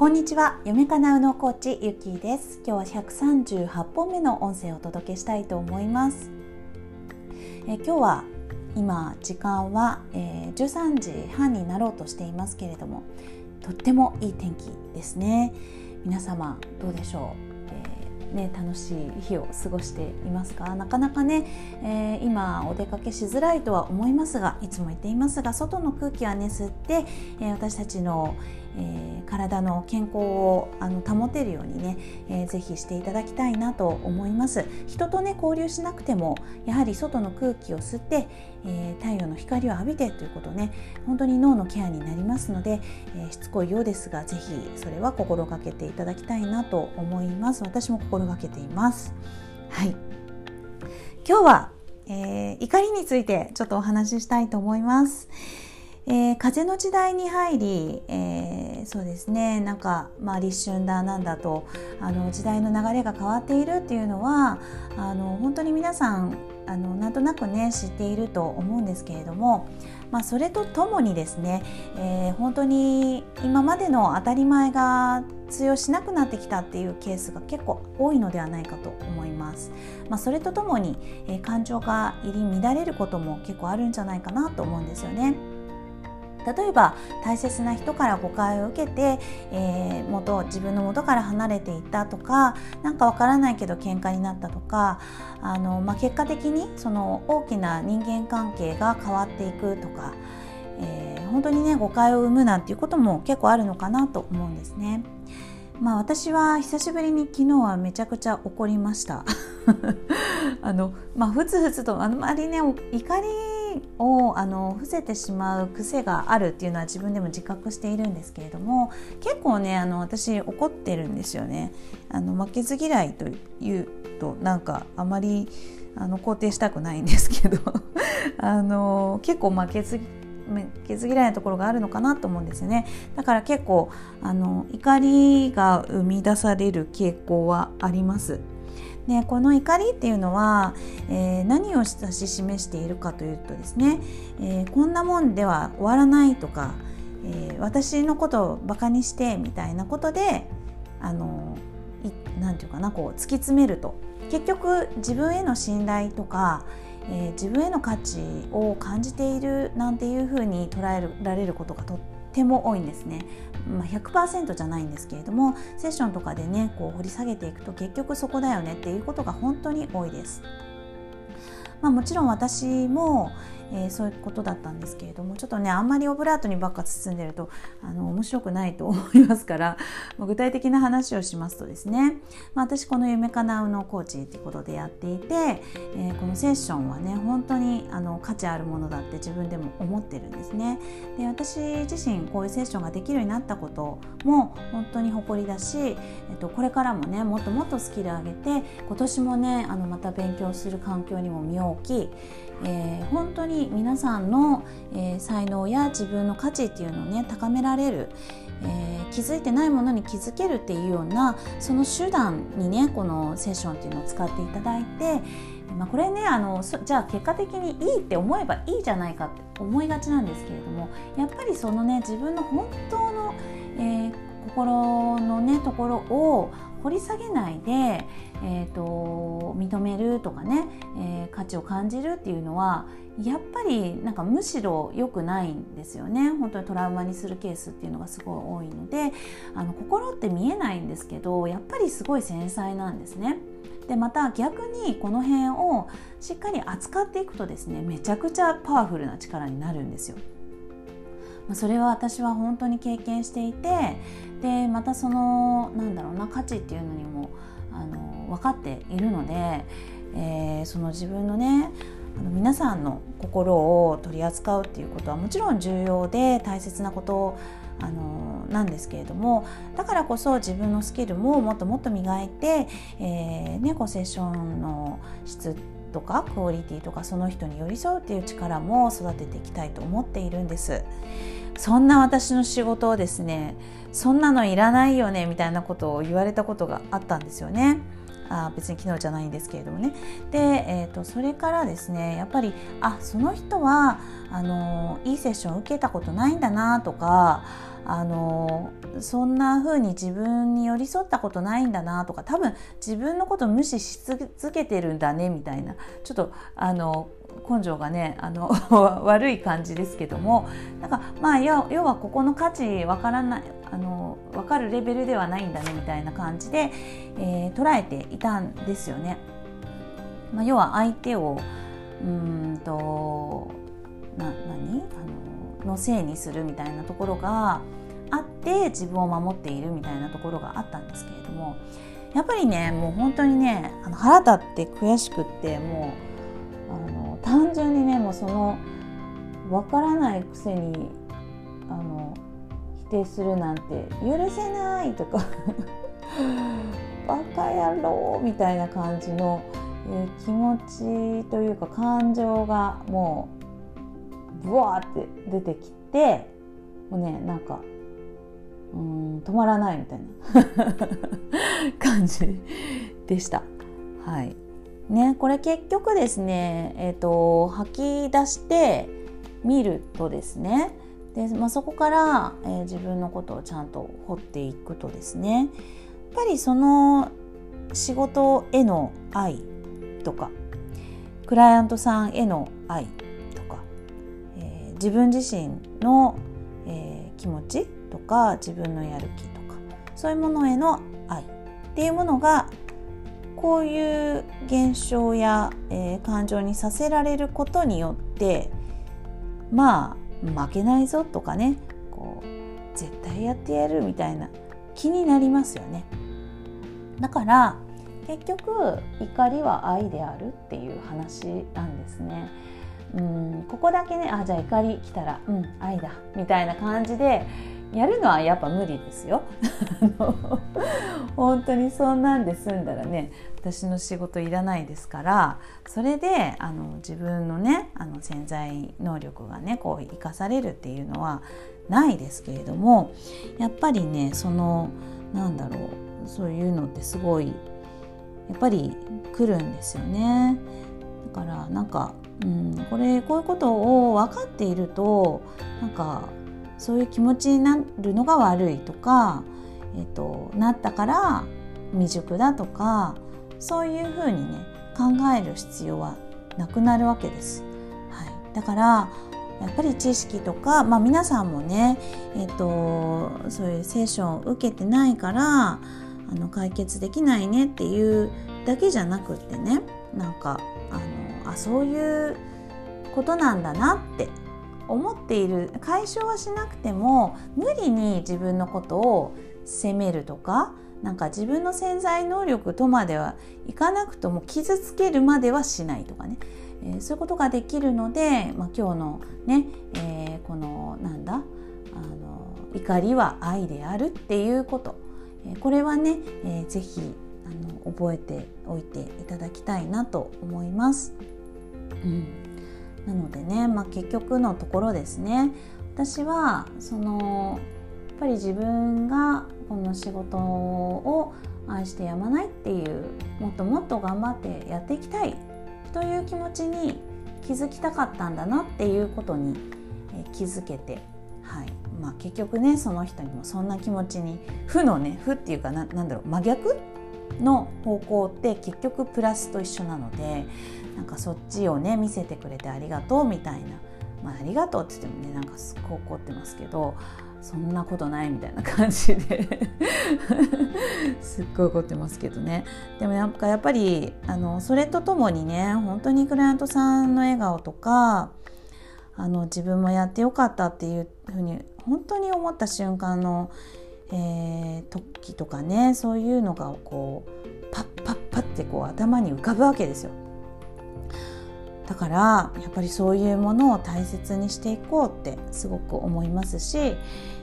こんにちは。夢かなうのコーチゆきです。今日は138本目の音声をお届けしたいと思います。え今日は今時間は、えー、13時半になろうとしていますけれどもとってもいい天気ですね。皆様どうでしょう？ね、楽しい日を過ごしていますか？なかなかね、えー、今お出かけしづらいとは思いますがいつも言っていますが外の空気はね吸って、えー、私たちの、えー、体の健康をあの保てるようにね、えー、ぜひしていただきたいなと思います。人とね交流しなくてもやはり外の空気を吸って、えー、太陽の光を浴びてということね本当に脳のケアになりますので、えー、しつこいようですがぜひそれは心がけていただきたいなと思います。私も心がけています。はい。今日は、えー、怒りについてちょっとお話ししたいと思います。えー、風の時代に入り、えー、そうですねなんか、まあ、立春だなんだとあの時代の流れが変わっているっていうのはあの本当に皆さんあのなんとなくね知っていると思うんですけれども、まあ、それとともにですね、えー、本当に今までの当たり前が通用しなくなってきたっていうケースが結構多いのではないかと思います。まあ、それとともに、えー、感情が入り乱れることも結構あるんじゃないかなと思うんですよね。例えば大切な人から誤解を受けて、えー、元自分の元から離れていったとか何かわからないけど喧嘩になったとかあの、まあ、結果的にその大きな人間関係が変わっていくとか、えー、本当にね誤解を生むなんていうことも結構あるのかなと思うんですね。まあ私は久しぶりに昨日はめちゃくちゃ怒りました。あのまあふつふつとあんまりね怒りをあの伏せてしまう癖があるっていうのは自分でも自覚しているんですけれども結構ねあの私怒ってるんですよね。あの負けず嫌いというとなんかあまりあの肯定したくないんですけど あの結構負けず負けず嫌いなところがあるのかなと思うんですよねだから結構あの怒りが生み出される傾向はありますでこの怒りっていうのは、えー、何を指し示しているかというとですね、えー、こんなもんでは終わらないとか、えー、私のことをバカにしてみたいなことであの何て言うかなこう突き詰めると。結局自分への信頼とか、え自分への価値を感じているなんていうふうに捉えられることがとってても多いんですね、まあ、100%じゃないんですけれどもセッションとかでねこう掘り下げていくと結局そこだよねっていうことが本当に多いです。まあ、もちろん私も、えー、そういうことだったんですけれどもちょっとねあんまりオブラートにばっか包んでるとあの面白くないと思いますから 具体的な話をしますとですね、まあ、私この夢かなうのコーチっていうことでやっていて、えー、このセッションはね本当にあの価値あるものだって自分でも思ってるんですね。で私自身こういうセッションができるようになったことも本当に誇りだし、えっと、これからもねもっともっとスキル上げて今年もねあのまた勉強する環境にも身を置き、えー、本当に皆さんの、えー、才能や自分の価値っていうのをね高められる、えー、気づいてないものに気づけるっていうようなその手段にねこのセッションっていうのを使っていただいて、まあ、これねあのじゃあ結果的にいいって思えばいいじゃないかって思いがちなんですけれどもやっぱりそのね自分の本当の、え、心のねところを掘り下げないで、えーと、認めるとかね、えー、価値を感じるっていうのはやっぱりなんかむしろ良くないんですよね本当にトラウマにするケースっていうのがすごい多いのであの心って見えないんですけどやっぱりすごい繊細なんですね。でまた逆にこの辺をしっかり扱っていくとですねめちゃくちゃパワフルな力になるんですよ。それは私は本当に経験していてでまたそのなんだろうな価値っていうのにもあの分かっているので、えー、その自分のねあの皆さんの心を取り扱うっていうことはもちろん重要で大切なことあのなんですけれどもだからこそ自分のスキルももっともっと磨いて、えーね、セッションの質とかクオリティとかその人に寄り添うっていう力も育てていきたいと思っているんです。そんな私の仕事をですねそんなのいらないよねみたいなことを言われたことがあったんですよね。あ別に昨日じゃないんですけれどもねで、えーと、それからですねやっぱりあその人はあのいいセッション受けたことないんだなとかあのそんな風に自分に寄り添ったことないんだなとか多分自分のこと無視し続けてるんだねみたいなちょっとあの根性がねあの 悪い感じですけどもなんかまあ要はここの価値わからないあの分かるレベルではないんだねみたいな感じで、えー、捉えていたんですよね。まあ、要は相手をうんとな何？あののせいにするみたいなところがあって自分を守っているみたいなところがあったんですけれどもやっぱりねもう本当にねあの腹立って悔しくってもうその分からないくせにあの否定するなんて許せないとかバカ野郎みたいな感じの、えー、気持ちというか感情がもうブワーって出てきてもうねなんかうん止まらないみたいな 感じでした。はいね、これ結局ですね、えーと、吐き出してみるとですね。で、まあ、そこから、えー、自分のことをちゃんと掘っていくとですね。やっぱりその仕事への愛とかクライアントさんへの愛とか、えー、自分自身の、えー、気持ちとか自分のやる気とかそういうものへの愛っていうものがこういう現象や、えー、感情にさせられることによってまあ負けないぞとかねこう絶対やってやるみたいな気になりますよね。だから結局怒りは愛であるっていう話なんですね。うんここだけねあじゃあ怒り来たらうん愛だみたいな感じでやるのはやっぱ無理ですよ 本当にそんなんで済んだらね私の仕事いらないですからそれであの自分のねあの潜在能力がねこう生かされるっていうのはないですけれどもやっぱりねそのなんだろうそういうのってすごいやっぱり来るんですよね。だからなんか、うん、これこういうことを分かっているとなんかそういう気持ちになるのが悪いとか、えーと、なったから未熟だとかそういうふうにね考える必要はなくなるわけです。はい、だからやっぱり知識とか、まあ、皆さんもね、えーと、そういうセッションを受けてないからあの解決できないねっていうだけじゃなくってねなんかあのあそういうことなんだなって思っている解消はしなくても無理に自分のことを責めるとかなんか自分の潜在能力とまではいかなくとも傷つけるまではしないとかね、えー、そういうことができるので、まあ、今日のね、えー、このなんだあの怒りは愛であるっていうこと、えー、これはね、えー、ぜひあの覚えておいていただきたいなと思います。うん。なのでね、まあ、結局のところですね。私はそのやっぱり自分がこの仕事を愛してやまないっていうもっともっと頑張ってやっていきたいという気持ちに気づきたかったんだなっていうことに気づけて、はい。まあ、結局ねその人にもそんな気持ちに負のね負っていうかななんだろう真逆の方向って結局プラスと一緒なのでなんかそっちをね見せてくれてありがとうみたいな、まあ、ありがとうって言ってもねなんかすっごい怒ってますけどそんなことないみたいな感じで。すっごい怒ってますけどね。でもなんかやっぱりあのそれとともにね本当にクライアントさんの笑顔とかあの自分もやってよかったっていうふうに本当に思った瞬間の、えー、時とかねそういうのがこうパッパッパッってこう頭に浮かぶわけですよ。だからやっぱりそういうものを大切にしていこうってすごく思いますし、え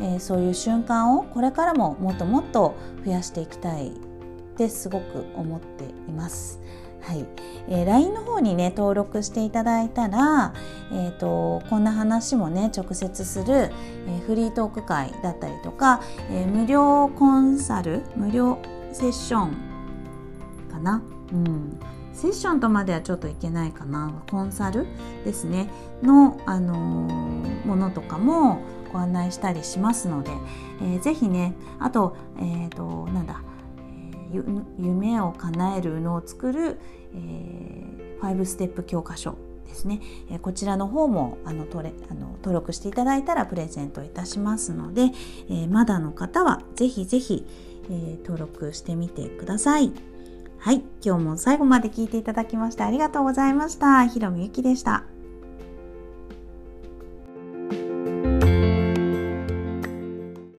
ー、そういう瞬間をこれからももっともっと増やしていきたいってすごく思っています。はい、えー、LINE の方にね登録していただいたら、えーと、こんな話もね直接する、えー、フリートーク会だったりとか、えー、無料コンサル無料セッションかな？うん。セッションとまではちょっといけないかな。コンサルですね。の、あのー、ものとかもご案内したりしますので、えー、ぜひねあと,、えーと、なんだ、夢を叶えるのを作る、えー、5ステップ教科書ですね、えこちらの方もあのとれあの登録していただいたらプレゼントいたしますので、えまだの方はぜひぜひ、え登録してみてください。はい、今日も最後まで聞いていただきましてありがとうございました。ひろみゆきでした。